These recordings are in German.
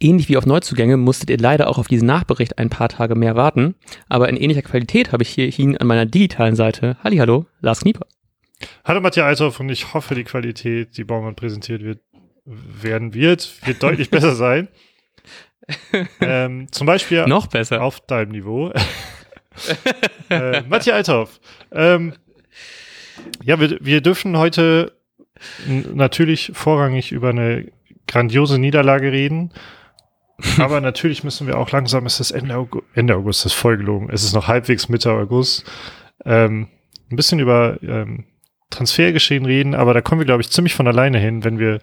ähnlich wie auf Neuzugänge musstet ihr leider auch auf diesen Nachbericht ein paar Tage mehr warten. Aber in ähnlicher Qualität habe ich hier ihn an meiner digitalen Seite. Hallihallo, Lars Knieper. Hallo Matthias Althoff und ich hoffe, die Qualität, die Baumann präsentiert wird, werden wird, wird deutlich besser sein. ähm, zum Beispiel noch besser auf deinem Niveau. äh, Matthias Althoff. Ähm, ja, wir, wir dürfen heute natürlich vorrangig über eine grandiose Niederlage reden. Aber natürlich müssen wir auch langsam, es ist Ende August, Ende August, das ist voll gelogen. Es ist noch halbwegs Mitte August. Ähm, ein bisschen über ähm, Transfergeschehen reden, aber da kommen wir, glaube ich, ziemlich von alleine hin, wenn wir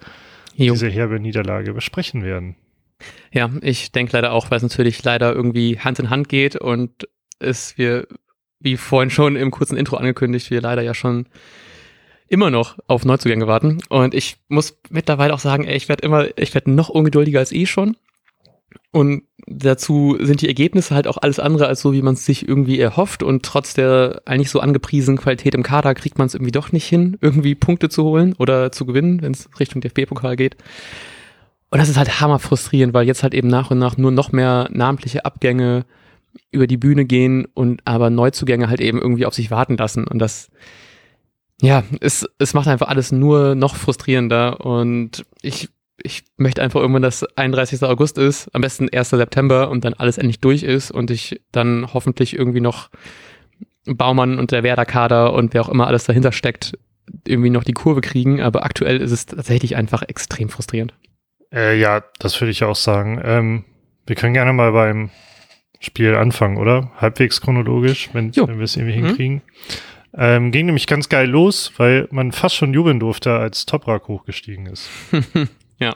jo. diese herbe Niederlage besprechen werden. Ja, ich denke leider auch, weil es natürlich leider irgendwie Hand in Hand geht und es wir, wie vorhin schon im kurzen Intro angekündigt, wir leider ja schon immer noch auf Neuzugänge warten. Und ich muss mittlerweile auch sagen, ey, ich werde immer, ich werde noch ungeduldiger als eh schon. Und dazu sind die Ergebnisse halt auch alles andere als so, wie man es sich irgendwie erhofft. Und trotz der eigentlich so angepriesenen Qualität im Kader kriegt man es irgendwie doch nicht hin, irgendwie Punkte zu holen oder zu gewinnen, wenn es Richtung DFB-Pokal geht. Und das ist halt hammer frustrierend, weil jetzt halt eben nach und nach nur noch mehr namentliche Abgänge über die Bühne gehen und aber Neuzugänge halt eben irgendwie auf sich warten lassen. Und das, ja, es, es macht einfach alles nur noch frustrierender. Und ich ich möchte einfach irgendwann, dass 31. August ist, am besten 1. September und dann alles endlich durch ist und ich dann hoffentlich irgendwie noch Baumann und der Werder-Kader und wer auch immer alles dahinter steckt, irgendwie noch die Kurve kriegen. Aber aktuell ist es tatsächlich einfach extrem frustrierend. Äh, ja, das würde ich auch sagen. Ähm, wir können gerne mal beim Spiel anfangen, oder? Halbwegs chronologisch, wenn, wenn wir es irgendwie mhm. hinkriegen. Ähm, ging nämlich ganz geil los, weil man fast schon jubeln durfte, als Toprak hochgestiegen ist. Ja.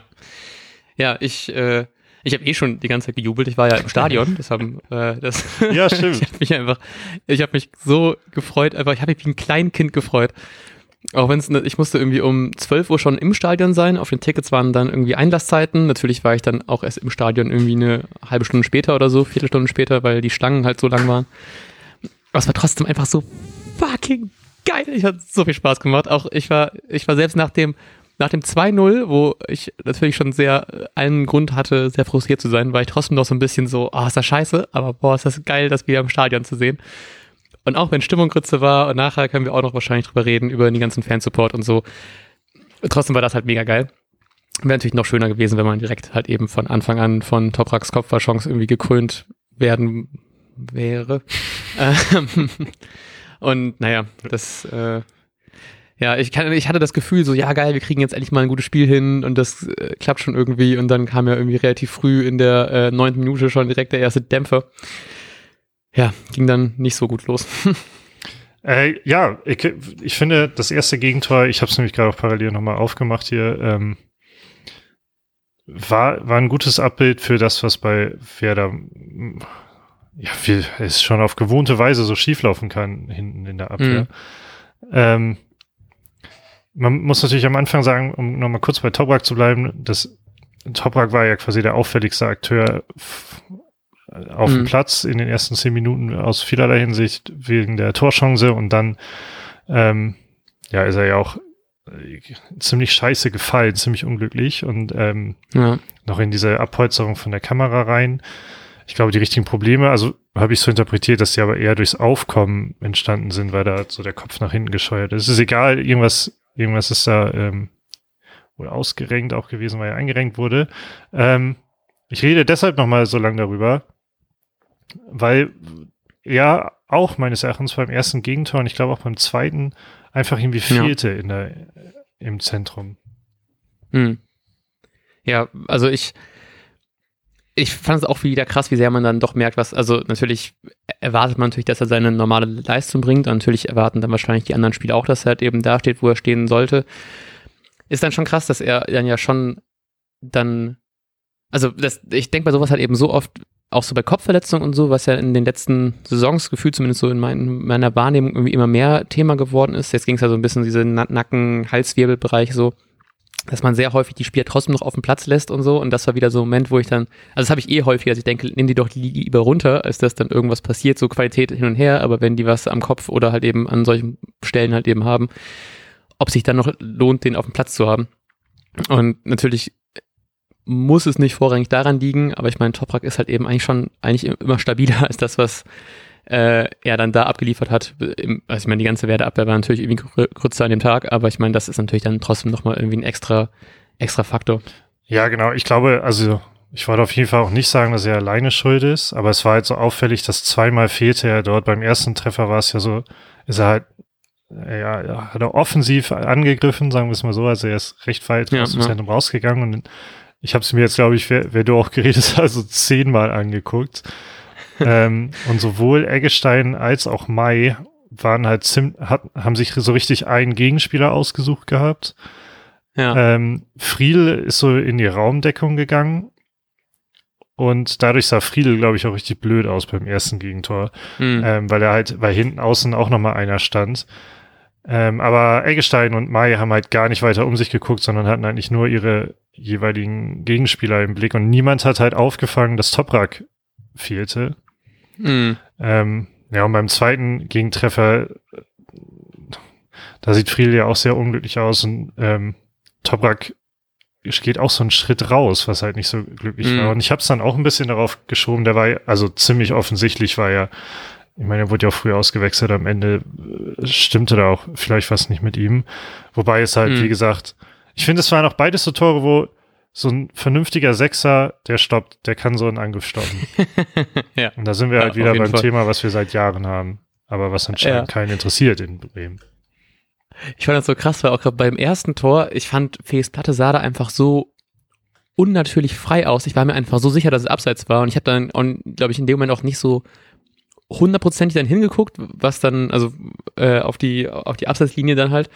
Ja, ich, äh, ich habe eh schon die ganze Zeit gejubelt. Ich war ja im Stadion. Das haben, äh, das. Ja, stimmt. ich habe mich einfach, ich habe mich so gefreut. Einfach, ich habe mich wie ein Kleinkind gefreut. Auch wenn es, ne, ich musste irgendwie um 12 Uhr schon im Stadion sein. Auf den Tickets waren dann irgendwie Einlasszeiten. Natürlich war ich dann auch erst im Stadion irgendwie eine halbe Stunde später oder so, Viertelstunde später, weil die Schlangen halt so lang waren. Aber es war trotzdem einfach so fucking geil. Ich hatte so viel Spaß gemacht. Auch ich war, ich war selbst nach dem nach dem 2-0, wo ich natürlich schon sehr äh, einen Grund hatte, sehr frustriert zu sein, war ich trotzdem noch so ein bisschen so, ah, oh, ist das scheiße, aber boah, ist das geil, das wieder im Stadion zu sehen. Und auch wenn Stimmung Grütze war, und nachher können wir auch noch wahrscheinlich drüber reden, über den ganzen Fansupport und so. Trotzdem war das halt mega geil. Wäre natürlich noch schöner gewesen, wenn man direkt halt eben von Anfang an von Topraks Kopfballchance irgendwie gekrönt werden wäre. Ähm, und naja, das äh, ja, ich, kann, ich hatte das Gefühl so, ja geil, wir kriegen jetzt endlich mal ein gutes Spiel hin und das äh, klappt schon irgendwie und dann kam ja irgendwie relativ früh in der äh, neunten Minute schon direkt der erste Dämpfer. Ja, ging dann nicht so gut los. äh, ja, ich, ich finde das erste Gegentor, ich habe es nämlich gerade auch parallel nochmal aufgemacht hier, ähm, war, war ein gutes Abbild für das, was bei Werder ja, viel, es schon auf gewohnte Weise so schief laufen kann hinten in der Abwehr. Mhm. Ähm, man muss natürlich am Anfang sagen, um nochmal kurz bei Toprak zu bleiben, das Toprak war ja quasi der auffälligste Akteur auf mhm. dem Platz in den ersten zehn Minuten aus vielerlei Hinsicht wegen der Torchance und dann ähm, ja ist er ja auch äh, ziemlich scheiße gefallen, ziemlich unglücklich und ähm, ja. noch in diese Abholzerung von der Kamera rein. Ich glaube, die richtigen Probleme, also habe ich so interpretiert, dass die aber eher durchs Aufkommen entstanden sind, weil da so der Kopf nach hinten gescheuert ist. Es ist egal, irgendwas Irgendwas ist da ähm, wohl ausgerenkt auch gewesen, weil er eingerenkt wurde. Ähm, ich rede deshalb nochmal so lange darüber, weil er auch meines Erachtens beim ersten Gegentor und ich glaube auch beim zweiten einfach irgendwie fehlte ja. in der, im Zentrum. Hm. Ja, also ich, ich fand es auch wieder krass, wie sehr man dann doch merkt, was, also natürlich erwartet man natürlich, dass er seine normale Leistung bringt. Und natürlich erwarten dann wahrscheinlich die anderen Spieler auch, dass er halt eben da steht, wo er stehen sollte. Ist dann schon krass, dass er dann ja schon dann, also das, ich denke bei sowas halt eben so oft, auch so bei Kopfverletzungen und so, was ja in den letzten Saisons gefühlt zumindest so in mein, meiner Wahrnehmung irgendwie immer mehr Thema geworden ist. Jetzt ging es ja so ein bisschen in diese Nacken, Halswirbelbereich so dass man sehr häufig die Spieler trotzdem noch auf dem Platz lässt und so. Und das war wieder so ein Moment, wo ich dann, also das habe ich eh häufig, dass ich denke, nimm die doch lieber runter, als dass dann irgendwas passiert, so Qualität hin und her. Aber wenn die was am Kopf oder halt eben an solchen Stellen halt eben haben, ob sich dann noch lohnt, den auf dem Platz zu haben. Und natürlich muss es nicht vorrangig daran liegen, aber ich meine, Toprak ist halt eben eigentlich schon eigentlich immer stabiler als das, was äh, er dann da abgeliefert hat. Also ich meine, die ganze Werdeabwehr war natürlich irgendwie größer an dem Tag, aber ich meine, das ist natürlich dann trotzdem nochmal irgendwie ein extra, extra Faktor. Ja, genau. Ich glaube, also ich wollte auf jeden Fall auch nicht sagen, dass er alleine schuld ist, aber es war halt so auffällig, dass zweimal fehlte er dort. Beim ersten Treffer war es ja so, ist er halt, ja, hat er offensiv angegriffen, sagen wir es mal so, also er ist recht weit ja, aus dem ja. Zentrum rausgegangen und ich habe es mir jetzt, glaube ich, wer, wer du auch geredet hast, also zehnmal angeguckt. Ähm, und sowohl Eggestein als auch Mai waren halt hat, haben sich so richtig einen Gegenspieler ausgesucht gehabt. Ja. Ähm, Friedel ist so in die Raumdeckung gegangen und dadurch sah Friedel, glaube ich, auch richtig blöd aus beim ersten Gegentor, mhm. ähm, weil er halt, weil hinten außen auch nochmal einer stand. Ähm, aber Eggestein und Mai haben halt gar nicht weiter um sich geguckt, sondern hatten eigentlich nur ihre jeweiligen Gegenspieler im Blick und niemand hat halt aufgefangen, dass Toprak fehlte. Mhm. Ähm, ja, und beim zweiten Gegentreffer, da sieht Friedel ja auch sehr unglücklich aus und ähm, Toprak geht auch so einen Schritt raus, was halt nicht so glücklich mm. war. Und ich habe es dann auch ein bisschen darauf geschoben, der war also ziemlich offensichtlich war ja, ich meine, er wurde ja auch früher ausgewechselt, am Ende äh, stimmte da auch vielleicht was nicht mit ihm. Wobei es halt, mm. wie gesagt, ich finde, es waren auch beides so Tore, wo so ein vernünftiger Sechser, der stoppt, der kann so einen Angriff stoppen. ja. Und da sind wir ja, halt wieder beim Fall. Thema, was wir seit Jahren haben, aber was anscheinend ja. keinen interessiert in Bremen. Ich fand das so krass, weil auch gerade beim ersten Tor, ich fand Fees Platte sah da einfach so unnatürlich frei aus. Ich war mir einfach so sicher, dass es abseits war und ich habe dann, glaube ich, in dem Moment auch nicht so hundertprozentig dann hingeguckt, was dann, also äh, auf die auf die Abseitslinie dann halt,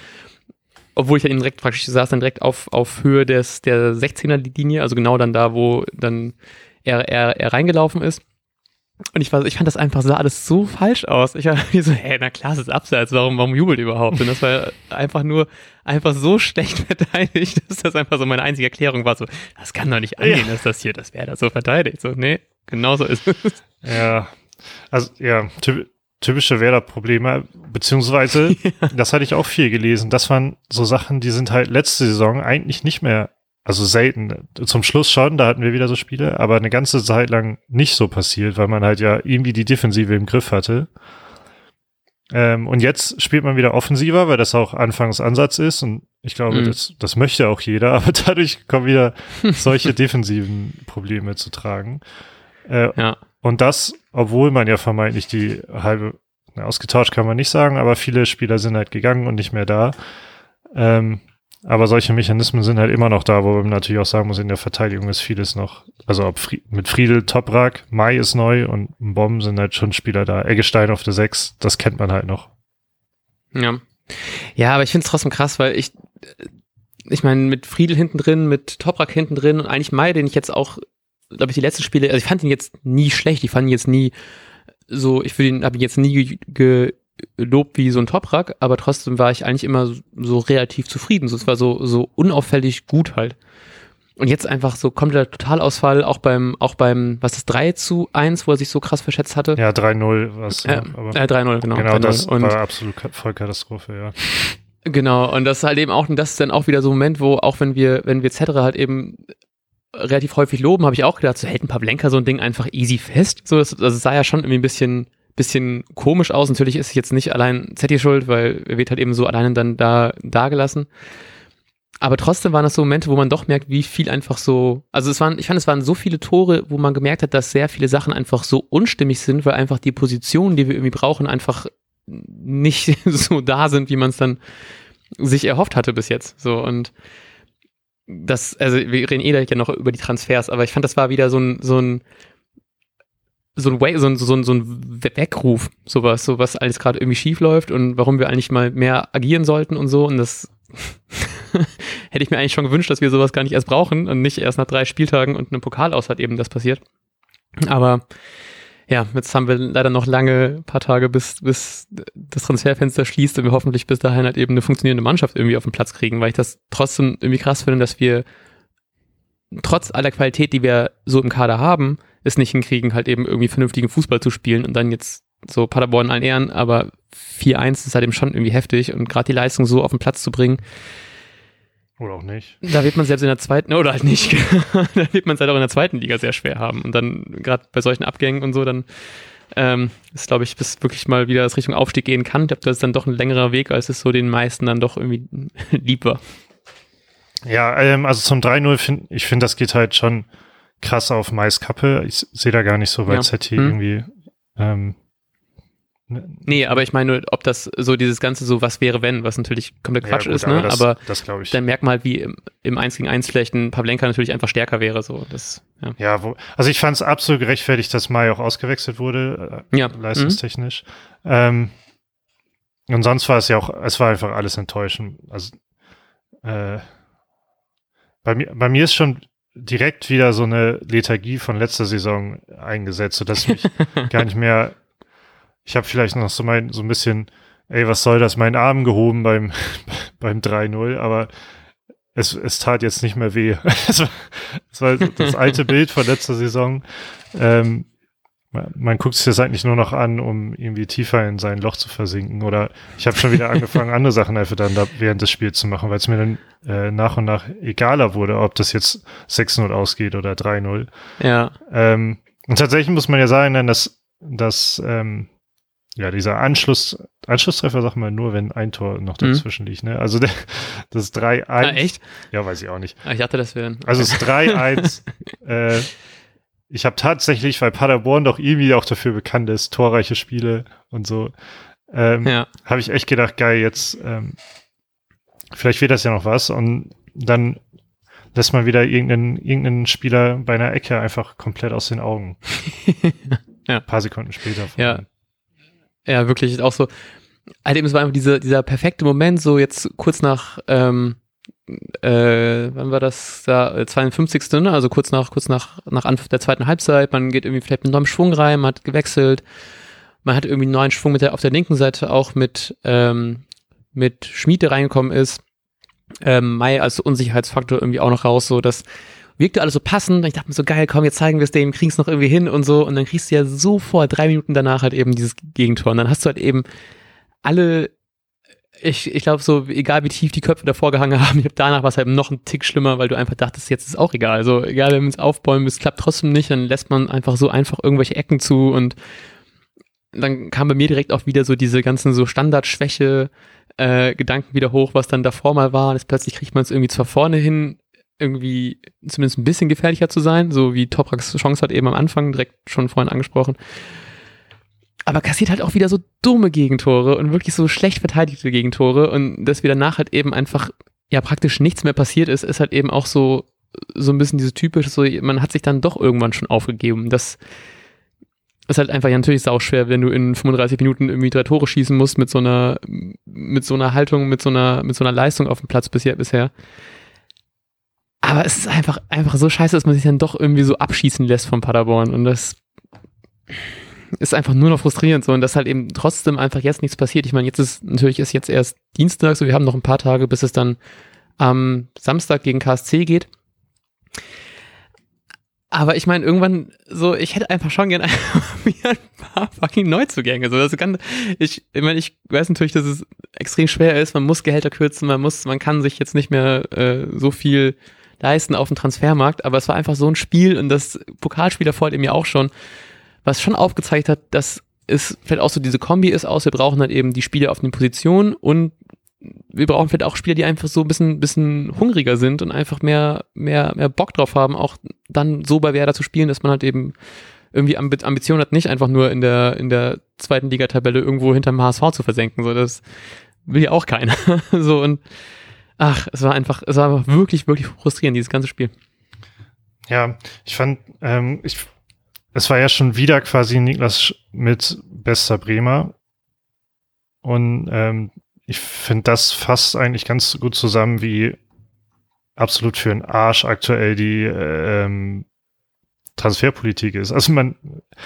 obwohl ich dann direkt praktisch saß dann direkt auf auf Höhe des der 16er Linie, also genau dann da, wo dann er er, er reingelaufen ist. Und ich, war, ich fand das einfach, sah alles so falsch aus. Ich war so, hey, na klar, es ist abseits, warum, warum jubelt überhaupt? Und das war einfach nur, einfach so schlecht verteidigt, dass das einfach so meine einzige Erklärung war, so, das kann doch nicht angehen, ja. dass das hier, das wäre da so verteidigt. So, nee, genauso ist es. Ja, also, ja, typische Werder-Probleme, beziehungsweise, das hatte ich auch viel gelesen, das waren so Sachen, die sind halt letzte Saison eigentlich nicht mehr also selten. Zum Schluss schon, da hatten wir wieder so Spiele, aber eine ganze Zeit lang nicht so passiert, weil man halt ja irgendwie die Defensive im Griff hatte. Ähm, und jetzt spielt man wieder offensiver, weil das auch Anfangsansatz ist und ich glaube, mhm. das, das möchte auch jeder, aber dadurch kommen wieder solche defensiven Probleme zu tragen. Äh, ja. Und das, obwohl man ja vermeintlich die halbe, na, ausgetauscht kann man nicht sagen, aber viele Spieler sind halt gegangen und nicht mehr da. Ähm, aber solche Mechanismen sind halt immer noch da, wo man natürlich auch sagen muss, in der Verteidigung ist vieles noch, also ob Fried, mit Friedel, Toprak, Mai ist neu und Bomben sind halt schon Spieler da. Eggestein auf der 6, das kennt man halt noch. Ja. Ja, aber ich finde es trotzdem krass, weil ich, ich meine, mit Friedel hinten drin, mit Toprak hinten drin und eigentlich Mai, den ich jetzt auch, glaube ich, die letzten Spiele, also ich fand ihn jetzt nie schlecht, ich fand ihn jetzt nie so, ich würde ihn, habe ihn jetzt nie ge, ge Lob wie so ein Toprak, aber trotzdem war ich eigentlich immer so relativ zufrieden. So, es war so, so unauffällig gut halt. Und jetzt einfach so kommt der Totalausfall, auch beim, auch beim, was ist 3 zu 1, wo er sich so krass verschätzt hatte? Ja, 3-0 was. Äh, äh, 3-0, genau. Genau, das und, war absolut Vollkatastrophe, ja. Genau, und das ist halt eben auch, und das ist dann auch wieder so ein Moment, wo auch wenn wir, wenn wir Zettere halt eben relativ häufig loben, habe ich auch gedacht, so hält ein Pavlenka so ein Ding einfach easy fest. So, das, also es sah ja schon irgendwie ein bisschen, bisschen komisch aus. Natürlich ist jetzt nicht allein Zetti schuld, weil er wird halt eben so alleine dann da, da gelassen. Aber trotzdem waren das so Momente, wo man doch merkt, wie viel einfach so, also es waren, ich fand, es waren so viele Tore, wo man gemerkt hat, dass sehr viele Sachen einfach so unstimmig sind, weil einfach die Positionen, die wir irgendwie brauchen, einfach nicht so da sind, wie man es dann sich erhofft hatte bis jetzt. So und das, also wir reden eh ja noch über die Transfers, aber ich fand, das war wieder so ein, so ein, so ein, Way, so ein, so ein, so ein Weckruf, sowas, so was alles gerade irgendwie schief läuft und warum wir eigentlich mal mehr agieren sollten und so. Und das hätte ich mir eigentlich schon gewünscht, dass wir sowas gar nicht erst brauchen und nicht erst nach drei Spieltagen und einem Pokal aus hat eben das passiert. Aber ja, jetzt haben wir leider noch lange paar Tage, bis, bis das Transferfenster schließt und wir hoffentlich bis dahin halt eben eine funktionierende Mannschaft irgendwie auf den Platz kriegen, weil ich das trotzdem irgendwie krass finde, dass wir trotz aller Qualität, die wir so im Kader haben, es nicht hinkriegen, halt eben irgendwie vernünftigen Fußball zu spielen und dann jetzt so Paderborn allen Ehren, aber 4-1 ist halt eben schon irgendwie heftig und gerade die Leistung so auf den Platz zu bringen, Oder auch nicht. Da wird man selbst in der zweiten, oder halt nicht, da wird man es halt auch in der zweiten Liga sehr schwer haben. Und dann, gerade bei solchen Abgängen und so, dann ähm, ist, glaube ich, bis wirklich mal wieder das Richtung Aufstieg gehen kann. Ich glaube, das ist dann doch ein längerer Weg, als es so den meisten dann doch irgendwie lieb war. Ja, ähm, also zum 3-0 finde ich finde, das geht halt schon krass auf Mais Kappe. Ich sehe da gar nicht so, weil Ja. ZT Hm. irgendwie ähm, Nee, aber ich meine, nur, ob das so dieses Ganze so was wäre, wenn, was natürlich komplett Quatsch ja, gut, ist, ne? das, aber das glaube ich. dann merkt man halt, wie im, im 1 gegen 1 vielleicht ein Pavlenka natürlich einfach stärker wäre. So. Das, ja. Ja, wo, also ich fand es absolut gerechtfertigt, dass Mai auch ausgewechselt wurde, äh, Ja. Mhm. leistungstechnisch. Ähm, und sonst war es ja auch, es war einfach alles enttäuschend. Also äh, bei mir, bei mir ist schon direkt wieder so eine Lethargie von letzter Saison eingesetzt, sodass ich mich gar nicht mehr. Ich habe vielleicht noch so mein so ein bisschen, ey, was soll das, meinen Arm gehoben beim beim 3-0, aber es, es tat jetzt nicht mehr weh. es, war, es war das alte Bild von letzter Saison. Ähm, man, man guckt sich das eigentlich nur noch an, um irgendwie tiefer in sein Loch zu versinken. Oder ich habe schon wieder angefangen, andere Sachen einfach dann da während des Spiels zu machen, weil es mir dann äh, nach und nach egaler wurde, ob das jetzt 6-0 ausgeht oder 3-0. ja. Ähm, und tatsächlich muss man ja sagen, dass, dass ähm, ja, dieser Anschluss, Anschlusstreffer sagt man nur, wenn ein Tor noch Mhm. dazwischen liegt. Ne? Also der, das 3-1. Ah, echt? Ja, weiß ich auch nicht. Ah, Ich dachte, das wäre. Also das 3-1. äh, ich habe tatsächlich, weil Paderborn doch irgendwie auch dafür bekannt ist, torreiche Spiele und so, ähm, Ja. habe ich echt gedacht, geil, jetzt ähm, vielleicht wird das ja noch was und dann lässt man wieder irgendeinen, irgendeinen Spieler bei einer Ecke einfach komplett aus den Augen. Ja. Ein paar Sekunden später. Ja. allem. Ja, wirklich auch so. Halt eben, es war einfach dieser, dieser perfekte Moment, so jetzt kurz nach, ähm, äh, wann war das da, Äh, 52. Ne? Also kurz nach, kurz nach, nach Anpfiff der zweiten Halbzeit, man geht irgendwie vielleicht mit neuem Schwung rein, man hat gewechselt, man hat irgendwie einen neuen Schwung mit der, auf der linken Seite auch mit, ähm, mit Schmied, der reingekommen ist, ähm, Mai als Unsicherheitsfaktor irgendwie auch noch raus, so das wirkte alles so passend. Und Ich dachte mir so, geil, komm, jetzt zeigen wir es dem, kriegen es noch irgendwie hin und so. Und dann kriegst du ja sofort drei Minuten danach halt eben dieses Gegentor. Und dann hast du halt eben alle, ich, ich glaube so, egal wie tief die Köpfe davor gehangen haben, ich glaube danach war es halt noch ein Tick schlimmer, weil du einfach dachtest, jetzt ist auch egal. Also egal, wenn wir uns aufbäumen, es klappt trotzdem nicht, dann lässt man einfach so einfach irgendwelche Ecken zu und dann kam bei mir direkt auch wieder so diese ganzen so Standardschwäche äh, Gedanken wieder hoch, was dann davor mal war. Und jetzt plötzlich kriegt man es irgendwie zwar vorne hin, irgendwie zumindest ein bisschen gefährlicher zu sein, so wie Topraks Chance hat eben am Anfang, direkt schon vorhin angesprochen. Aber kassiert halt auch wieder so dumme Gegentore und wirklich so schlecht verteidigte Gegentore und dass wieder danach halt eben einfach ja praktisch nichts mehr passiert ist, ist halt eben auch so so ein bisschen dieses typische, so man hat sich dann doch irgendwann schon aufgegeben. Das ist halt einfach ja natürlich sau schwer, wenn du in 35 Minuten irgendwie drei Tore schießen musst mit so einer mit so einer Haltung, mit so einer mit so einer Leistung auf dem Platz bisher bisher. Aber es ist einfach einfach so scheiße, dass man sich dann doch irgendwie so abschießen lässt von Paderborn und das ist einfach nur noch frustrierend so und dass halt eben trotzdem einfach jetzt nichts passiert. Ich meine, jetzt ist natürlich ist jetzt erst Dienstag, so wir haben noch ein paar Tage, bis es dann am Samstag gegen KSC geht. Aber ich meine, irgendwann so, ich hätte einfach schon gerne ein paar fucking Neuzugänge. So, das kann, ich, ich meine, ich weiß natürlich, dass es extrem schwer ist. Man muss Gehälter kürzen, man muss, man kann sich jetzt nicht mehr äh, so viel leisten auf dem Transfermarkt. Aber es war einfach so ein Spiel und das Pokalspiel davor halt eben ja auch schon, was schon aufgezeigt hat, dass es vielleicht auch so diese Kombi ist aus, wir brauchen halt eben die Spieler auf den Positionen und wir brauchen vielleicht auch Spieler, die einfach so ein bisschen, bisschen hungriger sind und einfach mehr, mehr, mehr Bock drauf haben, auch dann so bei Werder zu spielen, dass man halt eben irgendwie Ambi Ambition hat, nicht einfach nur in der, in der zweiten Liga-Tabelle irgendwo hinterm HSV zu versenken. So, das will ja auch keiner. so und ach, es war einfach, es war wirklich, wirklich frustrierend, dieses ganze Spiel. Ja, ich fand, ähm, ich, es war ja schon wieder quasi Niklas mit bester Bremer. Und ähm, ich finde, das fasst eigentlich ganz gut zusammen, wie absolut für einen Arsch aktuell die ähm, Transferpolitik ist. Also man,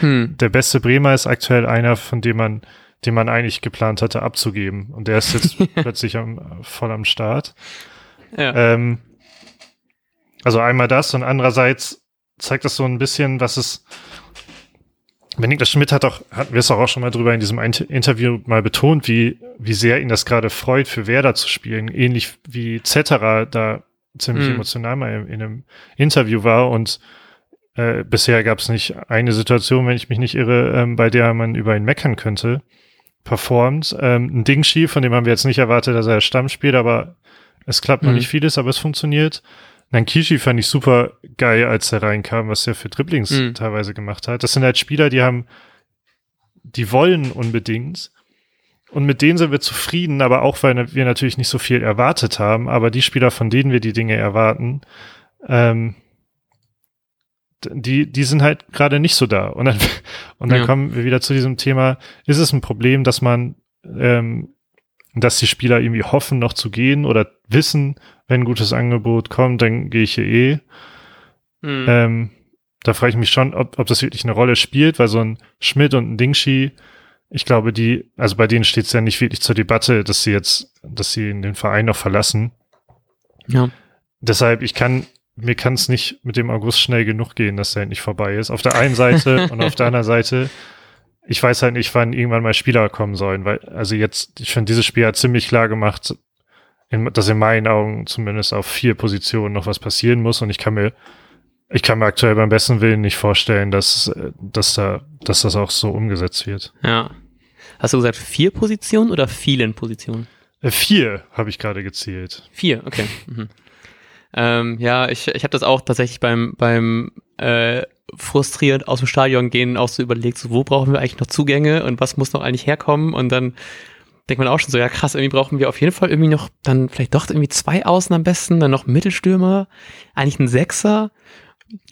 Hm. der beste Bremer ist aktuell einer, von dem man, den man eigentlich geplant hatte abzugeben. Und der ist jetzt plötzlich am, voll am Start. Ja. Ähm, also einmal das und andererseits zeigt das so ein bisschen, was es, Niklas Schmidt hat auch, hatten wir es auch schon mal drüber in diesem Interview mal betont, wie, wie sehr ihn das gerade freut, für Werder zu spielen. Ähnlich wie Zetterer da ziemlich mhm. emotional mal in, in, einem Interview war und äh, bisher gab es nicht eine Situation, wenn ich mich nicht irre, ähm, bei der man über ihn meckern könnte, performt. Ähm, ein Dingshi, von dem haben wir jetzt nicht erwartet, dass er Stamm spielt, aber es klappt mhm. noch nicht vieles, aber es funktioniert. Nankishi fand ich super geil, als er reinkam, was er für Dribblings mhm. teilweise gemacht hat. Das sind halt Spieler, die haben, die wollen unbedingt. Und mit denen sind wir zufrieden, aber auch, weil wir natürlich nicht so viel erwartet haben. Aber die Spieler, von denen wir die Dinge erwarten, ähm, die, die sind halt gerade nicht so da. Und dann, und dann ja. kommen wir wieder zu diesem Thema, ist es ein Problem, dass man, ähm, dass die Spieler irgendwie hoffen, noch zu gehen oder wissen, wenn ein gutes Angebot kommt, dann gehe ich hier eh. Mhm. Ähm, da frage ich mich schon, ob, ob das wirklich eine Rolle spielt, weil so ein Schmidt und ein Dingshi, ich glaube, die, also bei denen steht es ja nicht wirklich zur Debatte, dass sie jetzt, dass sie den Verein noch verlassen. Ja. Deshalb, ich kann, mir kann es nicht mit dem August schnell genug gehen, dass der nicht vorbei ist. Auf der einen Seite und auf der anderen Seite, ich weiß halt nicht, wann irgendwann mal Spieler kommen sollen, weil, also jetzt, ich finde, dieses Spiel hat ziemlich klar gemacht, in, dass in meinen Augen zumindest auf vier Positionen noch was passieren muss und ich kann mir ich kann mir aktuell beim besten Willen nicht vorstellen, dass, dass, da, dass das auch so umgesetzt wird. Ja. Hast du gesagt vier Positionen oder vielen Positionen? Äh, vier habe ich gerade gezählt. Vier, okay. Mhm. Ähm, ja, ich, ich habe das auch tatsächlich beim, beim äh, frustrierend aus dem Stadion gehen auch so überlegt, so wo brauchen wir eigentlich noch Zugänge und was muss noch eigentlich herkommen und dann denkt man auch schon so, ja krass, irgendwie brauchen wir auf jeden Fall irgendwie noch dann vielleicht doch irgendwie zwei Außen am besten, dann noch Mittelstürmer, eigentlich ein Sechser.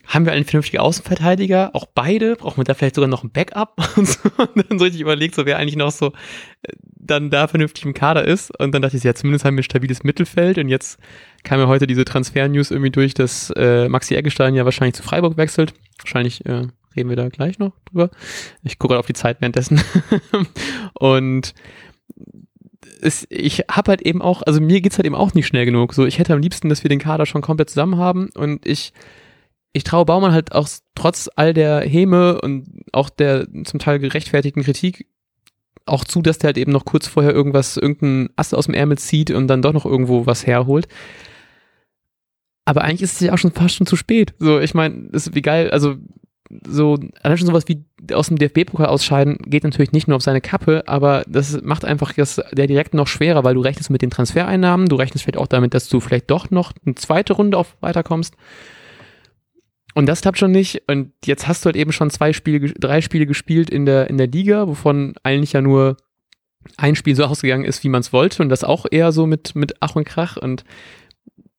Haben wir einen vernünftigen Außenverteidiger? Auch beide? Brauchen wir da vielleicht sogar noch ein Backup? Und, so, und dann so richtig überlegt, so wer eigentlich noch so äh, dann da vernünftig im Kader ist. Und dann dachte ich, ja, zumindest haben wir ein stabiles Mittelfeld. Und jetzt kam ja heute diese Transfer-News irgendwie durch, dass äh, Maxi Eggestein ja wahrscheinlich zu Freiburg wechselt. Wahrscheinlich äh, reden wir da gleich noch drüber. Ich gucke auf die Zeit währenddessen. und es, ich habe halt eben auch, also mir geht's halt eben auch nicht schnell genug. So, ich hätte am liebsten, dass wir den Kader schon komplett zusammen haben und ich, ich traue Baumann halt auch trotz all der Häme und auch der zum Teil gerechtfertigten Kritik auch zu, dass der halt eben noch kurz vorher irgendwas, irgendein Ast aus dem Ärmel zieht und dann doch noch irgendwo was herholt. Aber eigentlich ist es ja auch schon fast schon zu spät. So, ich meine, ist wie geil, also so, allein schon sowas wie aus dem DFB-Pokal ausscheiden, geht natürlich nicht nur auf seine Kappe, aber das macht einfach das, der direkt noch schwerer, weil du rechnest mit den Transfereinnahmen, du rechnest vielleicht auch damit, dass du vielleicht doch noch eine zweite Runde auf weiterkommst. Und das klappt schon nicht. Und jetzt hast du halt eben schon zwei Spiele, drei Spiele gespielt in der, in der Liga, wovon eigentlich ja nur ein Spiel so ausgegangen ist, wie man es wollte. Und das auch eher so mit, mit Ach und Krach. Und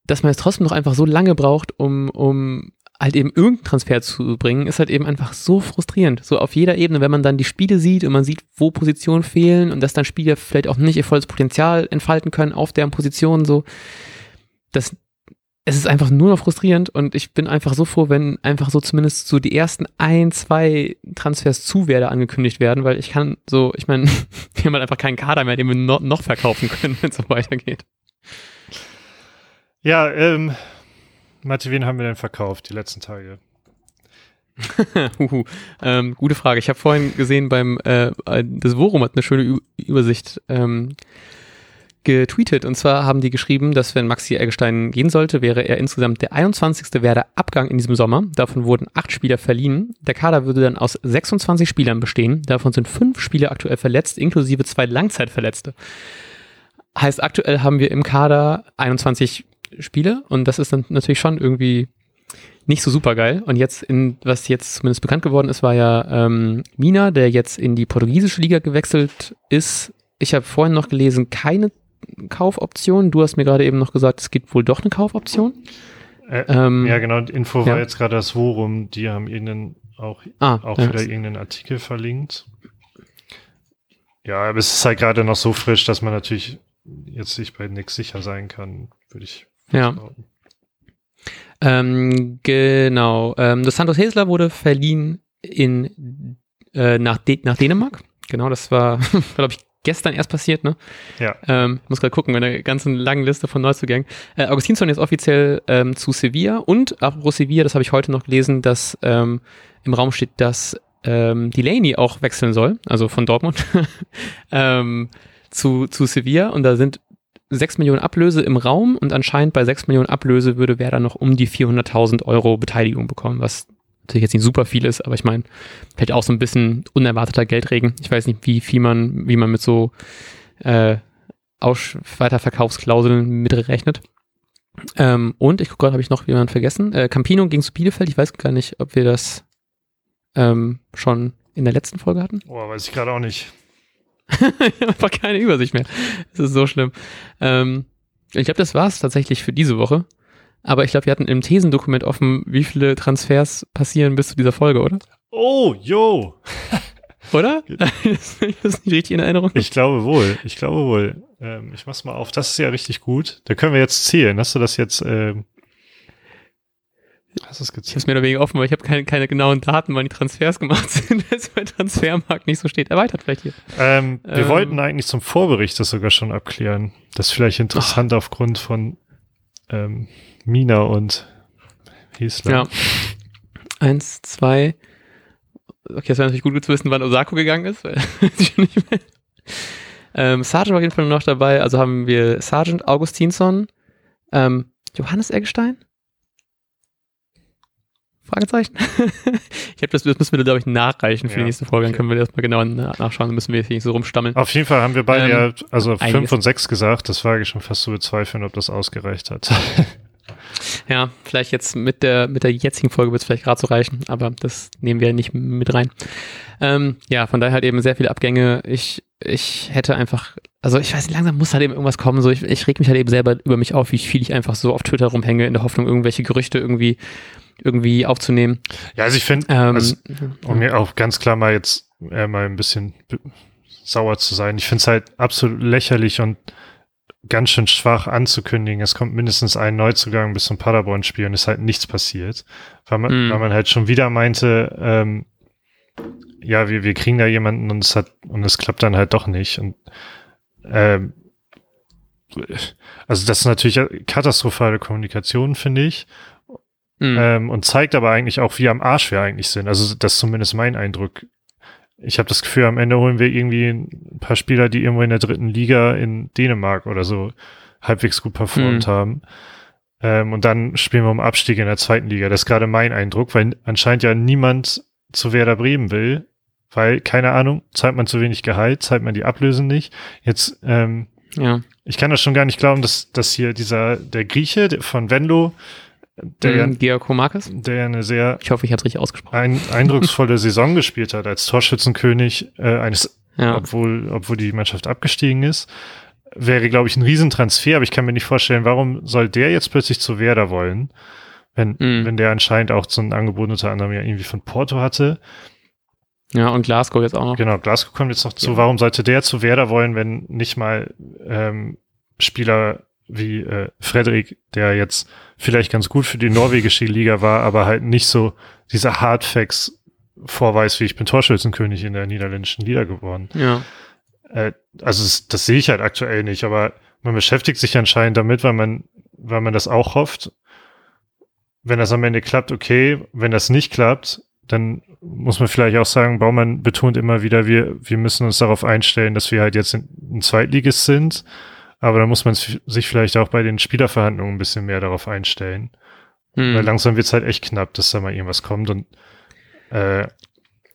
dass man jetzt trotzdem noch einfach so lange braucht, um, um halt eben irgendeinen Transfer zu bringen, ist halt eben einfach so frustrierend. So auf jeder Ebene, wenn man dann die Spiele sieht und man sieht, wo Positionen fehlen und dass dann Spieler vielleicht auch nicht ihr volles Potenzial entfalten können auf deren Position, so. Das, es ist einfach nur noch frustrierend und ich bin einfach so froh, wenn einfach so zumindest so die ersten ein, zwei Transfers zu Werder angekündigt werden, weil ich kann so, ich meine, wir haben halt einfach keinen Kader mehr, den wir noch, noch verkaufen können, wenn es so weitergeht. Ja, ähm, Matti, wen haben wir denn verkauft die letzten Tage? Huhu. ähm, gute Frage. Ich habe vorhin gesehen beim äh, das Forum hat eine schöne Ü Übersicht ähm, getweetet und zwar haben die geschrieben, dass wenn Maxi Eggestein gehen sollte, wäre er insgesamt der 21. Werder Abgang in diesem Sommer. Davon wurden acht Spieler verliehen. Der Kader würde dann aus 26 Spielern bestehen. Davon sind fünf Spieler aktuell verletzt, inklusive zwei Langzeitverletzte. Heißt, aktuell haben wir im Kader 21 Spiele und das ist dann natürlich schon irgendwie nicht so super geil. Und jetzt, in, was jetzt zumindest bekannt geworden ist, war ja ähm, Mina, der jetzt in die portugiesische Liga gewechselt ist. Ich habe vorhin noch gelesen, keine Kaufoption. Du hast mir gerade eben noch gesagt, es gibt wohl doch eine Kaufoption. Äh, ähm, ja, genau. Info ja. war jetzt gerade das Forum. Die haben ihnen auch, ah, auch wieder irgendeinen Artikel verlinkt. Ja, aber es ist halt gerade noch so frisch, dass man natürlich jetzt sich bei nichts sicher sein kann, würde ich ja. Ähm, genau. Ähm, das Santos Hesler wurde verliehen in, äh, nach, De nach Dänemark. Genau, das war, glaube ich, gestern erst passiert, ne? Ja. Ähm, muss gerade gucken, bei der ganzen langen Liste von Neuzugängen. Äh, Augustinsson ist offiziell ähm, zu Sevilla und apropos Sevilla, das habe ich heute noch gelesen, dass ähm, im Raum steht, dass ähm, Delaney auch wechseln soll, also von Dortmund ähm, zu, zu Sevilla und da sind 6 Millionen Ablöse im Raum und anscheinend bei 6 Millionen Ablöse würde Werder noch um die 400.000 Euro Beteiligung bekommen, was natürlich jetzt nicht super viel ist, aber ich meine, vielleicht auch so ein bisschen unerwarteter Geldregen. Ich weiß nicht, wie viel man, wie man mit so äh, Aus Weiterverkaufsklauseln mitrechnet. Ähm, und ich gucke gerade, habe ich noch jemanden vergessen. Äh, Campino zu Bielefeld. Ich weiß gar nicht, ob wir das ähm, schon in der letzten Folge hatten. Oh, weiß ich gerade auch nicht. Einfach keine Übersicht mehr. Das ist so schlimm. Ähm, ich glaube, das war es tatsächlich für diese Woche. Aber ich glaube, wir hatten im Thesendokument offen, wie viele Transfers passieren bis zu dieser Folge, oder? Oh, yo. Oder? ist das nicht richtig in Erinnerung? Ich glaube wohl. Ich glaube wohl. Ähm, ich mach's mal auf. Das ist ja richtig gut. Da können wir jetzt zählen. Hast du das jetzt ähm, Hast du es Ich habe es mir da wegen offen, weil ich habe keine, keine genauen Daten, wann die Transfers gemacht sind, dass bei Transfermarkt nicht so steht. Erweitert vielleicht hier. Ähm, wir ähm, wollten eigentlich zum Vorbericht das sogar schon abklären. Das ist vielleicht interessant ach. aufgrund von ähm, Mina und Hiesler. Ja. Eins, zwei. Okay, es wäre natürlich gut zu wissen, wann Osako gegangen ist. ähm, Sargent war auf jeden Fall noch dabei. Also haben wir Sargent Augustinsson, ähm, Johannes Eggestein, Fragezeichen. ich habe das, das müssen wir, glaube ich, nachreichen für ja, die nächste Folge. Dann können wir das mal genauer nachschauen. Dann müssen wir jetzt nicht so rumstammeln. Auf jeden Fall haben wir beide ähm, ja, also fünf und sechs gesagt. Das wage ich schon fast zu bezweifeln, ob das ausgereicht hat. ja, vielleicht jetzt mit der, mit der jetzigen Folge wird es vielleicht gerade so reichen, aber das nehmen wir nicht mit rein. Ähm, ja, von daher halt eben sehr viele Abgänge. Ich, ich hätte einfach, also ich weiß nicht, langsam muss halt eben irgendwas kommen. So, ich, ich reg mich halt eben selber über mich auf, wie viel ich einfach so auf Twitter rumhänge, in der Hoffnung, irgendwelche Gerüchte irgendwie irgendwie aufzunehmen. Ja, also ich finde, ähm, also, um mir auch ganz klar mal jetzt äh, mal ein bisschen sauer zu sein, ich finde es halt absolut lächerlich und ganz schön schwach anzukündigen, es kommt mindestens ein Neuzugang bis zum Paderborn-Spiel und es ist halt nichts passiert, weil man, mm. weil man halt schon wieder meinte, ähm, ja, wir, wir kriegen da jemanden und es hat, und es klappt dann halt doch nicht und ähm, also das ist natürlich katastrophale Kommunikation, finde ich. Mhm. Ähm, und zeigt aber eigentlich auch, wie am Arsch wir eigentlich sind. Also das ist zumindest mein Eindruck. Ich habe das Gefühl, am Ende holen wir irgendwie ein paar Spieler, die irgendwo in der dritten Liga in Dänemark oder so halbwegs gut performt mhm. haben. Ähm, und dann spielen wir um Abstieg in der zweiten Liga. Das ist gerade mein Eindruck, weil anscheinend ja niemand zu Werder Bremen will, weil, keine Ahnung, zahlt man zu wenig Gehalt, zahlt man die Ablösen nicht. Jetzt, ähm, ja. ich kann das schon gar nicht glauben, dass, dass hier dieser, der Grieche von Venlo, der, mhm, Giacomakis? Der eine sehr ich hoffe, ich habe richtig ausgesprochen. Ein, eindrucksvolle Saison gespielt hat als Torschützenkönig äh, eines, ja. obwohl, obwohl die Mannschaft abgestiegen ist. Wäre, glaube ich, ein Riesentransfer, aber ich kann mir nicht vorstellen, warum soll der jetzt plötzlich zu Werder wollen, wenn, mhm. wenn der anscheinend auch so ein Angebot unter anderem ja irgendwie von Porto hatte. Ja, und Glasgow jetzt auch noch. Genau, Glasgow kommt jetzt noch zu. Ja. Warum sollte der zu Werder wollen, wenn nicht mal ähm, Spieler wie äh, Frederik, der jetzt vielleicht ganz gut für die norwegische Liga war, aber halt nicht so dieser Hardfacts vorweis, wie ich bin Torschützenkönig in der niederländischen Liga geworden. Ja. Äh, also das, das sehe ich halt aktuell nicht, aber man beschäftigt sich anscheinend damit, weil man, weil man das auch hofft. Wenn das am Ende klappt, okay. Wenn das nicht klappt, dann muss man vielleicht auch sagen, Baumann betont immer wieder, wir, wir müssen uns darauf einstellen, dass wir halt jetzt ein Zweitligist sind aber da muss man sich vielleicht auch bei den Spielerverhandlungen ein bisschen mehr darauf einstellen. Mhm. Weil langsam wird es halt echt knapp, dass da mal irgendwas kommt. Und äh,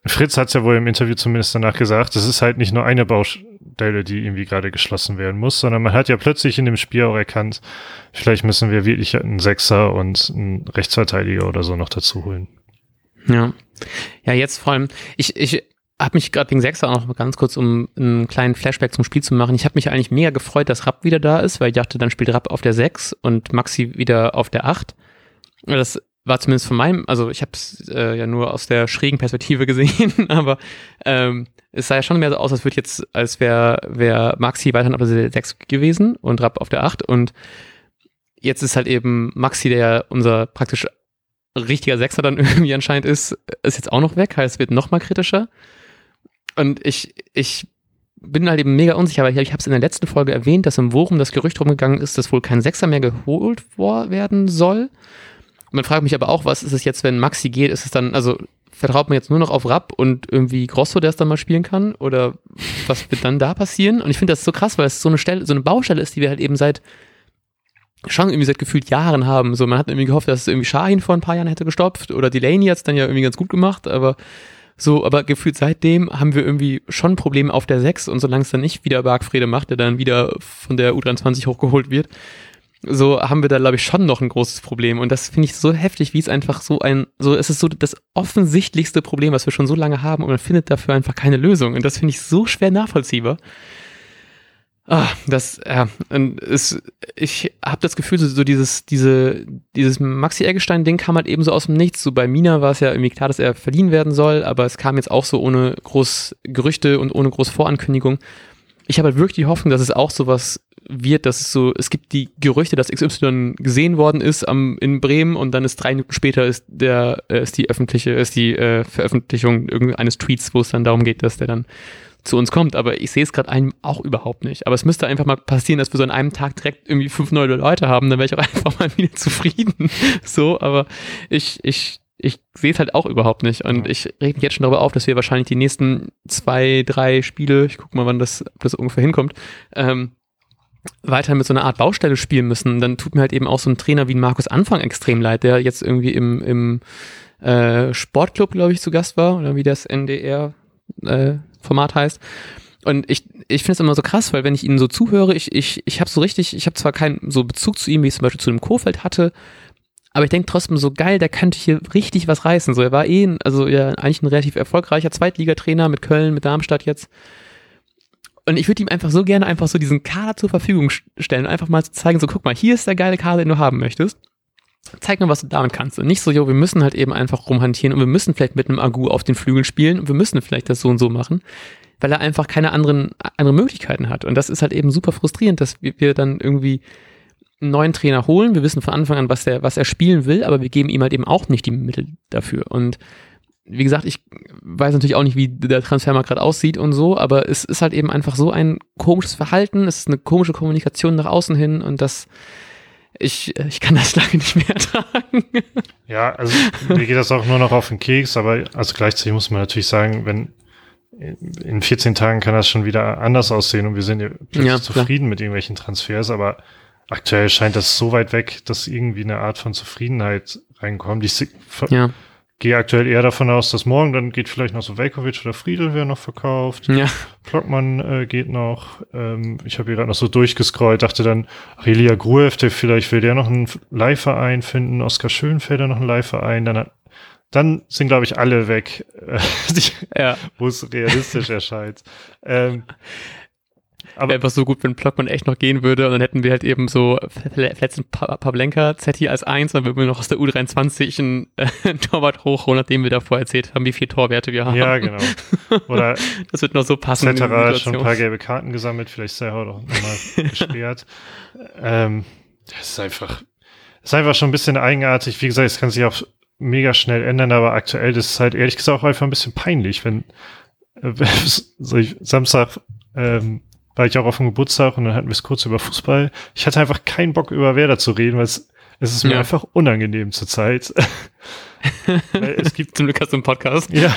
Fritz hat es ja wohl im Interview zumindest danach gesagt, es ist halt nicht nur eine Baustelle, die irgendwie gerade geschlossen werden muss, sondern man hat ja plötzlich in dem Spiel auch erkannt, vielleicht müssen wir wirklich einen Sechser und einen Rechtsverteidiger oder so noch dazu holen. Ja. Ja, jetzt vor allem, ich, ich habe mich gerade wegen Sechser auch noch ganz kurz, um einen kleinen Flashback zum Spiel zu machen. Ich habe mich eigentlich mega gefreut, dass Rapp wieder da ist, weil ich dachte, dann spielt Rapp auf der 6 und Maxi wieder auf der 8. Das war zumindest von meinem, also ich habe es äh, ja nur aus der schrägen Perspektive gesehen, aber ähm, es sah ja schon mehr so aus, als würde jetzt, als wäre wär Maxi weiterhin auf der 6 gewesen und Rapp auf der 8 und jetzt ist halt eben Maxi, der unser praktisch richtiger Sechser dann irgendwie anscheinend ist, ist jetzt auch noch weg, heißt es wird noch mal kritischer. Und ich, ich bin halt eben mega unsicher, weil ich, ich habe es in der letzten Folge erwähnt, dass im Worum das Gerücht rumgegangen ist, dass wohl kein Sechser mehr geholt werden soll. Und man fragt mich aber auch, was ist es jetzt, wenn Maxi geht? Ist es dann, also vertraut man jetzt nur noch auf Rapp und irgendwie Grosso, der es dann mal spielen kann? Oder was wird dann da passieren? Und ich finde das so krass, weil es so eine Stelle, so eine Baustelle ist, die wir halt eben seit schon irgendwie seit gefühlt Jahren haben. So, man hat irgendwie gehofft, dass es irgendwie Shahin vor ein paar Jahren hätte gestopft oder Delaney hat es dann ja irgendwie ganz gut gemacht, aber so, aber gefühlt seitdem haben wir irgendwie schon Probleme auf der 6 und solange es dann nicht wieder Bargfrede macht, der dann wieder von der U23 hochgeholt wird, so haben wir da, glaube ich, schon noch ein großes Problem. Und das finde ich so heftig, wie es einfach so ein, so es ist so das offensichtlichste Problem, was wir schon so lange haben und man findet dafür einfach keine Lösung. Und das finde ich so schwer nachvollziehbar. Ah, das, ja, es, ich habe das Gefühl, so, so dieses, diese, dieses Maxi Eggestein-Ding kam halt eben so aus dem Nichts. So bei Mina war es ja irgendwie klar, dass er verliehen werden soll, aber es kam jetzt auch so ohne groß Gerüchte und ohne groß Vorankündigung. Ich habe halt wirklich die Hoffnung, dass es auch sowas wird, dass es so, es gibt die Gerüchte, dass XY gesehen worden ist am, in Bremen und dann ist drei Minuten später ist der, äh, ist die öffentliche, ist die äh, Veröffentlichung irgendeines Tweets, wo es dann darum geht, dass der dann zu uns kommt. Aber ich sehe es gerade einem auch überhaupt nicht. Aber es müsste einfach mal passieren, dass wir so an einem Tag direkt irgendwie fünf neue Leute haben, dann wäre ich auch einfach mal wieder zufrieden. so, aber ich, ich, ich sehe es halt auch überhaupt nicht. Und ich rede mich jetzt schon darüber auf, dass wir wahrscheinlich die nächsten zwei, drei Spiele, ich gucke mal, wann das, das ungefähr hinkommt, ähm, weiter mit so einer Art Baustelle spielen müssen, dann tut mir halt eben auch so ein Trainer wie ein Markus Anfang extrem leid, der jetzt irgendwie im, im äh, Sportclub, glaube ich, zu Gast war, oder wie das NDR äh, Format heißt. Und ich, ich finde es immer so krass, weil wenn ich ihnen so zuhöre, ich, ich, ich habe so richtig, ich habe zwar keinen so Bezug zu ihm, wie ich zum Beispiel zu dem Kofeld hatte, aber ich denke trotzdem so geil, der könnte hier richtig was reißen. So, er war eh, also ja, eigentlich ein relativ erfolgreicher Zweitligatrainer mit Köln, mit Darmstadt jetzt. Und ich würde ihm einfach so gerne einfach so diesen Kader zur Verfügung stellen, einfach mal zu zeigen, so guck mal, hier ist der geile Kader, den du haben möchtest. Zeig mir, was du damit kannst. Und nicht so, jo, wir müssen halt eben einfach rumhantieren und wir müssen vielleicht mit einem Agu auf den Flügeln spielen und wir müssen vielleicht das so und so machen, weil er einfach keine anderen, andere Möglichkeiten hat. Und das ist halt eben super frustrierend, dass wir, wir dann irgendwie einen neuen Trainer holen. Wir wissen von Anfang an, was der, was er spielen will, aber wir geben ihm halt eben auch nicht die Mittel dafür. Und wie gesagt, ich weiß natürlich auch nicht, wie der Transfermarkt gerade aussieht und so, aber es ist halt eben einfach so ein komisches Verhalten, es ist eine komische Kommunikation nach außen hin und das, ich, ich kann das lange nicht mehr ertragen. Ja, also mir geht das auch nur noch auf den Keks, aber also gleichzeitig muss man natürlich sagen, wenn in 14 Tagen kann das schon wieder anders aussehen und wir sind ja plötzlich ja, zufrieden mit irgendwelchen Transfers, aber aktuell scheint das so weit weg, dass irgendwie eine Art von Zufriedenheit reinkommt. Ich ja gehe aktuell eher davon aus, dass morgen dann geht vielleicht noch so Velkovic oder Friedel wäre noch verkauft. Ja. Blockmann äh, geht noch. Ähm, ich habe hier gerade noch so durchgescrollt, dachte dann, Relia Gruev, der vielleicht will der noch einen Leihverein finden, Oskar Schönfelder noch einen Leihverein, dann hat, dann sind, glaube ich, alle weg, äh, ja. wo es realistisch erscheint. Ähm, aber einfach so gut, wenn Blockmann echt noch gehen würde und dann hätten wir halt eben so letzten Pavlenka, Zetti als eins, dann würden wir noch aus der U23 einen, äh, Torwart hochholen, nachdem wir davor erzählt haben, wie viele Torwerte wir haben. Ja, genau. Oder das wird noch so passen. Zetterer hat schon ein paar gelbe Karten gesammelt, vielleicht sei er auch nochmal gesperrt. ähm, das ist einfach, das ist einfach schon ein bisschen eigenartig. Wie gesagt, es kann sich auch mega schnell ändern, aber aktuell ist es halt ehrlich gesagt auch einfach ein bisschen peinlich, wenn äh, so ich, Samstag ähm, war ich auch auf dem Geburtstag und dann hatten wir es kurz über Fußball. Ich hatte einfach keinen Bock über Werder zu reden, weil es, es ist mir ja. einfach unangenehm zur Zeit. es gibt zum Glück hast du einen Podcast. Ja,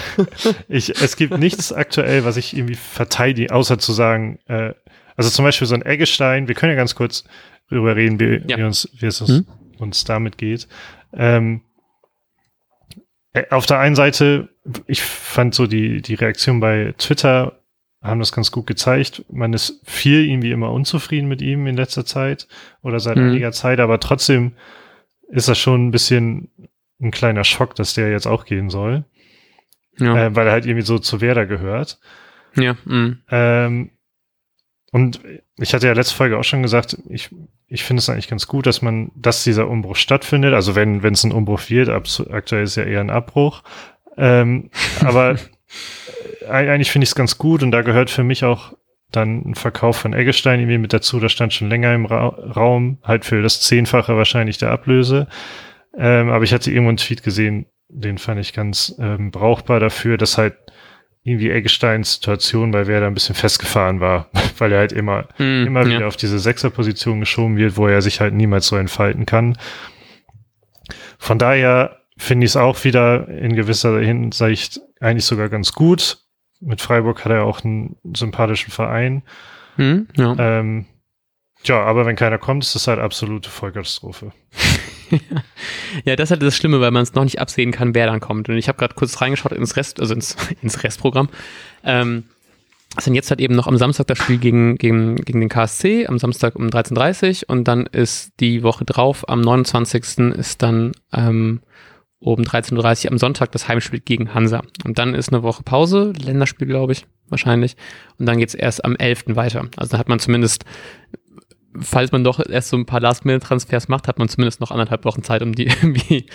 ich, es gibt nichts aktuell, was ich irgendwie verteidige, außer zu sagen, äh, also zum Beispiel so ein Eggestein, wir können ja ganz kurz drüber reden, wie, ja. wie uns, wie es hm? uns damit geht. Ähm, äh, auf der einen Seite, ich fand so die, die Reaktion bei Twitter haben das ganz gut gezeigt. Man ist viel irgendwie immer unzufrieden mit ihm in letzter Zeit oder seit mhm. einiger Zeit, aber trotzdem ist das schon ein bisschen ein kleiner Schock, dass der jetzt auch gehen soll. Ja. Äh, weil er halt irgendwie so zu Werder gehört. Ja. Mhm. Ähm, und ich hatte ja letzte Folge auch schon gesagt, ich, ich finde es eigentlich ganz gut, dass man, dass dieser Umbruch stattfindet. Also wenn, wenn es ein Umbruch wird, aktuell ist ja eher ein Abbruch. Ähm, aber eigentlich finde ich es ganz gut und da gehört für mich auch dann ein Verkauf von Eggestein irgendwie mit dazu. Da stand schon länger im Ra Raum, halt für das Zehnfache wahrscheinlich der Ablöse. Ähm, aber ich hatte irgendwo einen Tweet gesehen, den fand ich ganz ähm, brauchbar dafür, dass halt irgendwie Eggesteins Situation bei Werder ein bisschen festgefahren war, weil er halt immer, mm, immer wieder auf diese Sechserposition geschoben wird, wo er sich halt niemals so entfalten kann. Von daher finde ich es auch wieder in gewisser Hinsicht eigentlich sogar ganz gut. Mit Freiburg hat er auch einen sympathischen Verein. Hm, ja. Ähm, ja, aber wenn keiner kommt, ist das halt absolute Vollkatastrophe. ja, das ist halt das Schlimme, weil man es noch nicht absehen kann, wer dann kommt. Und ich habe gerade kurz reingeschaut ins Rest, also ins, ins Restprogramm. Ähm, also jetzt halt eben noch am Samstag das Spiel gegen, gegen, gegen den KSC, am Samstag um 13.30 Uhr und dann ist die Woche drauf, am 29. ist dann ähm, um 13.30 Uhr am Sonntag das Heimspiel gegen Hansa. Und dann ist eine Woche Pause, Länderspiel, glaube ich, wahrscheinlich. Und dann geht's erst am 11. weiter. Also da hat man zumindest, falls man doch erst so ein paar Last-Minute-Transfers macht, hat man zumindest noch anderthalb Wochen Zeit, um die irgendwie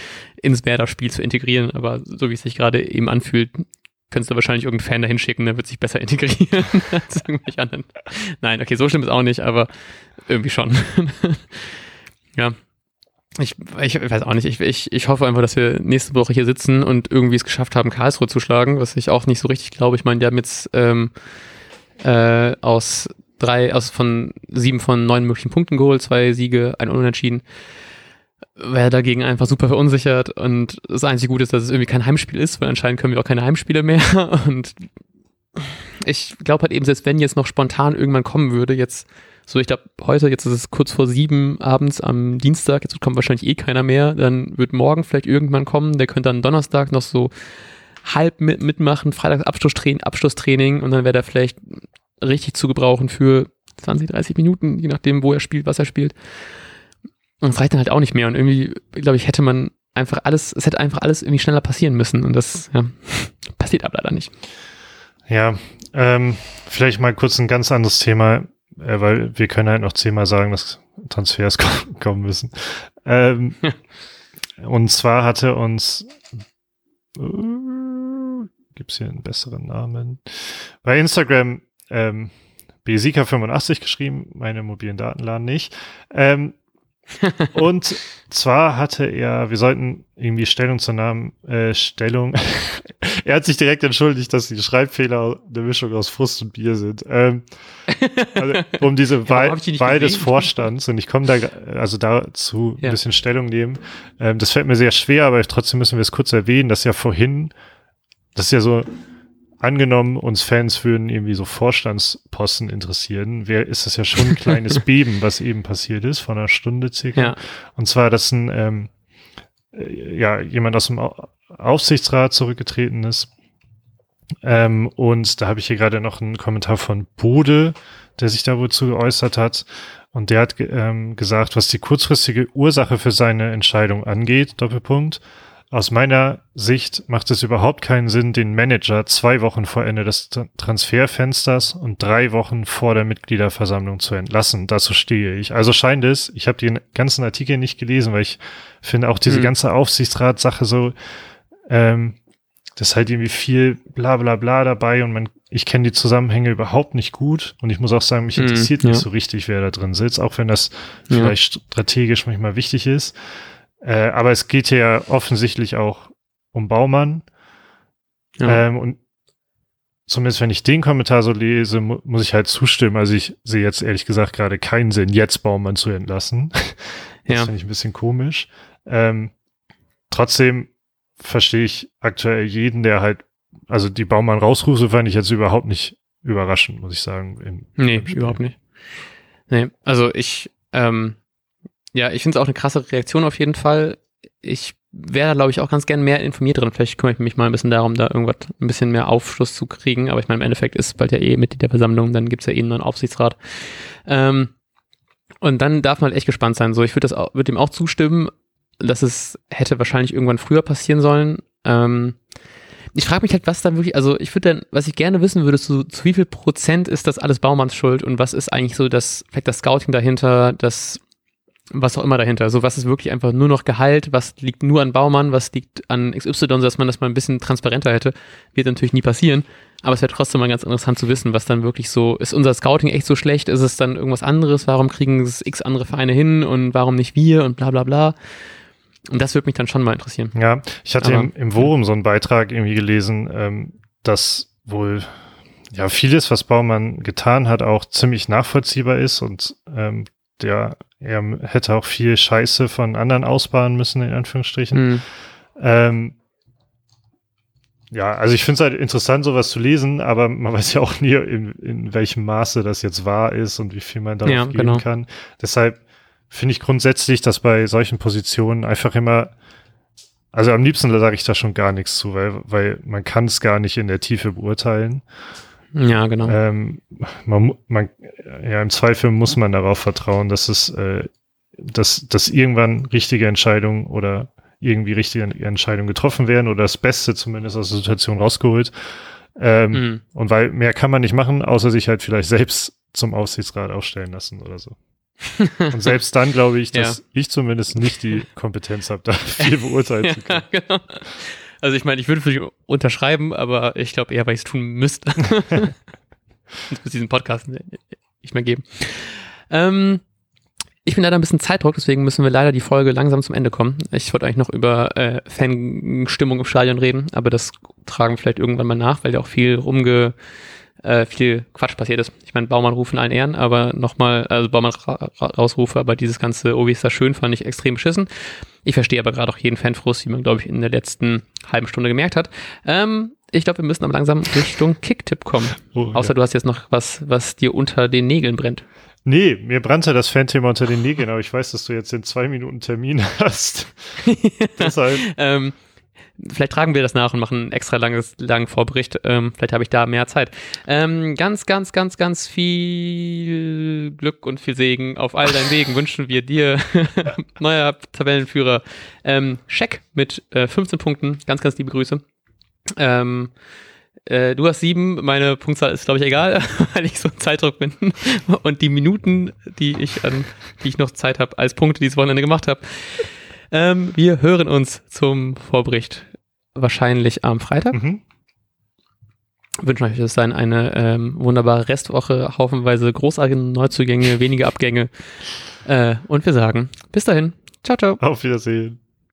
ins Werder-Spiel zu integrieren. Aber so wie es sich gerade eben anfühlt, könntest du wahrscheinlich irgendeinen Fan dahin schicken, der wird sich besser integrieren als irgendwelche anderen. Nein, okay, so schlimm ist auch nicht, aber irgendwie schon. ja. Ich, ich weiß auch nicht. Ich, ich, ich hoffe einfach, dass wir nächste Woche hier sitzen und irgendwie es geschafft haben, Karlsruhe zu schlagen, was ich auch nicht so richtig glaube. Ich meine, die haben jetzt ähm, äh, aus drei, aus von sieben von neun möglichen Punkten geholt, zwei Siege, ein Unentschieden wäre dagegen einfach super verunsichert und das einzige Gute ist, dass es irgendwie kein Heimspiel ist, weil anscheinend können wir auch keine Heimspiele mehr und ich glaube halt eben, selbst wenn jetzt noch spontan irgendwann kommen würde, jetzt so, ich glaube, heute, jetzt ist es kurz vor sieben abends am Dienstag, jetzt kommt wahrscheinlich eh keiner mehr, dann wird morgen vielleicht irgendwann kommen, der könnte dann Donnerstag noch so halb mit, mitmachen, Freitags Abschlusstraining, Abschlusstraining und dann wäre der vielleicht richtig zu gebrauchen für 20, 30 Minuten, je nachdem, wo er spielt, was er spielt. Und es reicht dann halt auch nicht mehr. Und irgendwie, glaube ich, hätte man einfach alles, es hätte einfach alles irgendwie schneller passieren müssen. Und das ja, passiert aber leider nicht. Ja, ähm, vielleicht mal kurz ein ganz anderes Thema, äh, weil wir können halt noch zehnmal sagen, dass Transfers kommen müssen. Ähm, und zwar hatte uns äh, gibt's hier einen besseren Namen? Bei Instagram ähm, Besika85 geschrieben, meine mobilen Daten laden nicht. Ähm, und zwar hatte er, wir sollten irgendwie Stellung zu Namen, äh, Stellung. er hat sich direkt entschuldigt, dass die Schreibfehler eine Mischung aus Frust und Bier sind. Ähm, also, um diese Wahl, Wahl des Vorstands und ich komme da also dazu ja. ein bisschen Stellung nehmen. Ähm, das fällt mir sehr schwer, aber trotzdem müssen wir es kurz erwähnen, dass ja vorhin, das ist ja so angenommen, uns Fans würden irgendwie so Vorstandsposten interessieren, wäre ist das ja schon ein kleines Beben, was eben passiert ist, vor einer Stunde circa. Ja. Und zwar, dass ein ähm, äh, ja, jemand aus dem Aufsichtsrat zurückgetreten ist. Ähm, und da habe ich hier gerade noch einen Kommentar von Bode, der sich da wohl zu geäußert hat. Und der hat ähm, gesagt, was die kurzfristige Ursache für seine Entscheidung angeht, Doppelpunkt, aus meiner Sicht macht es überhaupt keinen Sinn, den Manager zwei Wochen vor Ende des Transferfensters und drei Wochen vor der Mitgliederversammlung zu entlassen. Dazu stehe ich. Also scheint es, ich habe den ganzen Artikel nicht gelesen, weil ich finde auch diese mhm. ganze Aufsichtsratsache so, ähm, das ist halt irgendwie viel bla bla bla dabei und man, ich kenne die Zusammenhänge überhaupt nicht gut und ich muss auch sagen, mich mhm, interessiert mhm, ja. nicht so richtig, wer da drin sitzt, auch wenn das ja. vielleicht strategisch manchmal wichtig ist. Äh, aber es geht ja offensichtlich auch um Baumann. Ja. Ähm, und zumindest wenn ich den Kommentar so lese, mu muss ich halt zustimmen. Also ich sehe jetzt ehrlich gesagt gerade keinen Sinn, jetzt Baumann zu entlassen. das ja. finde ich ein bisschen komisch. Ähm, trotzdem verstehe ich aktuell jeden, der halt, also die Baumann rausrufe, fand ich jetzt überhaupt nicht überraschend, muss ich sagen. Im, nee, im überhaupt nicht. Nee, also ich, ähm, ja, ich finde es auch eine krasse Reaktion auf jeden Fall. Ich wäre, glaube ich, auch ganz gern mehr informiert drin. Vielleicht kümmere ich mich mal ein bisschen darum, da irgendwas, ein bisschen mehr Aufschluss zu kriegen. Aber ich meine, im Endeffekt ist bald ja eh Mitglied der Versammlung, dann gibt's ja eh einen neuen Aufsichtsrat. Ähm, und dann darf man halt echt gespannt sein. So, ich würde würde dem auch zustimmen, dass es hätte wahrscheinlich irgendwann früher passieren sollen. Ähm, ich frage mich halt, was dann wirklich, also ich würde dann, was ich gerne wissen würde, zu, zu wie viel Prozent ist das alles Baumanns Schuld und was ist eigentlich so das, vielleicht das Scouting dahinter, das was auch immer dahinter. Also was ist wirklich einfach nur noch Gehalt, was liegt nur an Baumann, was liegt an XY, dass man das mal ein bisschen transparenter hätte, wird natürlich nie passieren. Aber es wäre trotzdem mal ganz interessant zu wissen, was dann wirklich so, ist unser Scouting echt so schlecht? Ist es dann irgendwas anderes? Warum kriegen es x andere Vereine hin und warum nicht wir und bla bla bla? Und das würde mich dann schon mal interessieren. Ja, ich hatte Aber, im, im Forum so einen Beitrag irgendwie gelesen, ähm, dass wohl ja vieles, was Baumann getan hat, auch ziemlich nachvollziehbar ist und ähm, der er hätte auch viel Scheiße von anderen ausbaden müssen, in Anführungsstrichen. Mhm. Ähm, ja, also ich finde es halt interessant, sowas zu lesen, aber man weiß ja auch nie, in, in welchem Maße das jetzt wahr ist und wie viel man darauf Ja, geben genau. kann. Deshalb finde ich grundsätzlich, dass bei solchen Positionen einfach immer, also am liebsten sage ich da schon gar nichts zu, weil, weil man kann es gar nicht in der Tiefe beurteilen. Ja, genau. Ähm, man, man, ja, im Zweifel muss man darauf vertrauen, dass es, äh, dass, dass irgendwann richtige Entscheidungen oder irgendwie richtige Entscheidungen getroffen werden oder das Beste zumindest aus der Situation rausgeholt. Ähm, Mhm. Und weil mehr kann man nicht machen, außer sich halt vielleicht selbst zum Aufsichtsrat aufstellen lassen oder so. Und selbst dann glaube ich, dass Ja. ich zumindest nicht die Kompetenz habe, da viel beurteilen zu Ja, können. genau. Also ich meine, ich würde für dich unterschreiben, aber ich glaube eher, weil ich es tun müsste. Sonst muss diesen Podcast nicht mehr geben. Ähm, ich bin leider ein bisschen Zeitdruck, deswegen müssen wir leider die Folge langsam zum Ende kommen. Ich wollte eigentlich noch über äh, Fanstimmung im Stadion reden, aber das tragen wir vielleicht irgendwann mal nach, weil ja auch viel rumge äh, viel Quatsch passiert ist. Ich meine, Baumann rufen allen Ehren, aber nochmal, also Baumann ra ra rausrufe, aber dieses ganze, oh, wie ist das schön, fand ich extrem beschissen. Ich verstehe aber gerade auch jeden Fanfrust, wie man, glaube ich, in der letzten halben Stunde gemerkt hat. Ähm, ich glaube, wir müssen aber langsam Richtung Kicktipp kommen. Oh, Außer ja. du hast jetzt noch was, was dir unter den Nägeln brennt. Nee, mir brannte das Fanthema unter den Nägeln, aber ich weiß, dass du jetzt in zwei Minuten Termin hast. Deshalb, Ähm, vielleicht tragen wir das nach und machen einen extra langes, langen Vorbericht. Ähm, vielleicht habe ich da mehr Zeit. Ähm, ganz, ganz, ganz, ganz viel Glück und viel Segen auf all deinen Wegen wünschen wir dir, neuer Tabellenführer. Ähm, Scheck mit äh, 15 Punkten. Ganz, ganz liebe Grüße. Ähm, äh, du hast sieben, meine Punktzahl ist, glaube ich, egal, weil ich so ein Zeitdruck bin. Und die Minuten, die ich an, die ich noch Zeit habe, als Punkte dieses Wochenende gemacht habe. Ähm, wir hören uns zum Vorbericht wahrscheinlich am Freitag. mhm. Wünschen euch bis dahin eine ähm, wunderbare Restwoche, haufenweise großartige Neuzugänge, wenige Abgänge. Äh, und wir sagen bis dahin. Ciao, ciao. auf Wiedersehen.